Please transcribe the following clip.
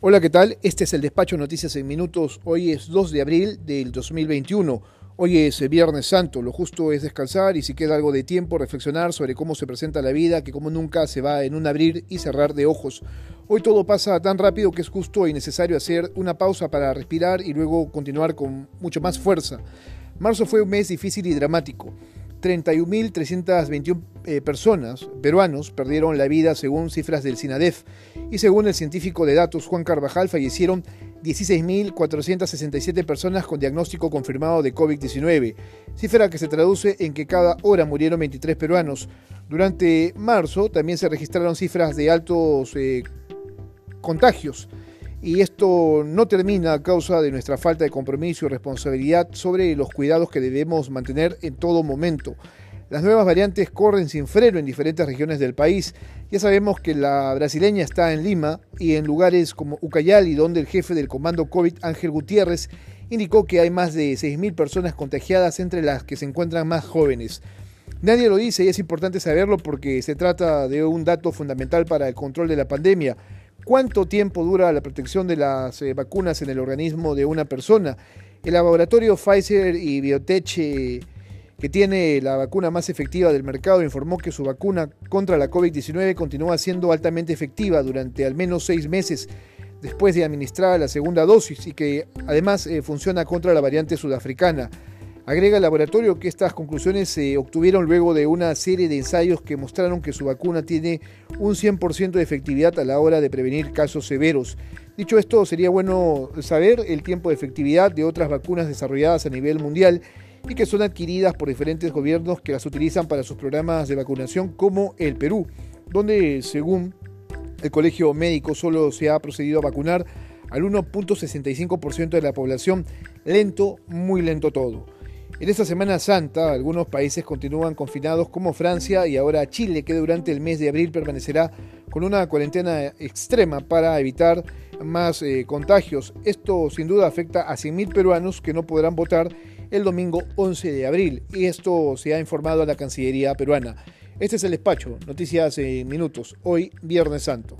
Hola, ¿qué tal? Este es el despacho Noticias en Minutos. Hoy es 2 de abril del 2021. Hoy es Viernes Santo. Lo justo es descansar y si queda algo de tiempo, reflexionar sobre cómo se presenta la vida, que como nunca se va en un abrir y cerrar de ojos. Hoy todo pasa tan rápido que es justo y necesario hacer una pausa para respirar y luego continuar con mucho más fuerza. Marzo fue un mes difícil y dramático. 31.321 eh, personas, peruanos, perdieron la vida según cifras del SINADEF y según el científico de datos Juan Carvajal fallecieron 16.467 personas con diagnóstico confirmado de COVID-19, cifra que se traduce en que cada hora murieron 23 peruanos. Durante marzo también se registraron cifras de altos eh, contagios y esto no termina a causa de nuestra falta de compromiso y responsabilidad sobre los cuidados que debemos mantener en todo momento. Las nuevas variantes corren sin freno en diferentes regiones del país. Ya sabemos que la brasileña está en Lima y en lugares como Ucayali, donde el jefe del comando COVID, Ángel Gutiérrez, indicó que hay más de 6.000 personas contagiadas, entre las que se encuentran más jóvenes. Nadie lo dice y es importante saberlo porque se trata de un dato fundamental para el control de la pandemia. ¿Cuánto tiempo dura la protección de las eh, vacunas en el organismo de una persona? El laboratorio Pfizer y Biotech, que tiene la vacuna más efectiva del mercado, informó que su vacuna contra la COVID-19 continúa siendo altamente efectiva durante al menos seis meses después de administrar la segunda dosis y que además eh, funciona contra la variante sudafricana. Agrega el laboratorio que estas conclusiones se obtuvieron luego de una serie de ensayos que mostraron que su vacuna tiene un 100% de efectividad a la hora de prevenir casos severos. Dicho esto, sería bueno saber el tiempo de efectividad de otras vacunas desarrolladas a nivel mundial y que son adquiridas por diferentes gobiernos que las utilizan para sus programas de vacunación, como el Perú, donde según el Colegio Médico solo se ha procedido a vacunar al 1.65% de la población, lento, muy lento todo. En esta Semana Santa, algunos países continúan confinados como Francia y ahora Chile, que durante el mes de abril permanecerá con una cuarentena extrema para evitar más eh, contagios. Esto sin duda afecta a 100.000 peruanos que no podrán votar el domingo 11 de abril y esto se ha informado a la Cancillería peruana. Este es el despacho, noticias en minutos, hoy Viernes Santo.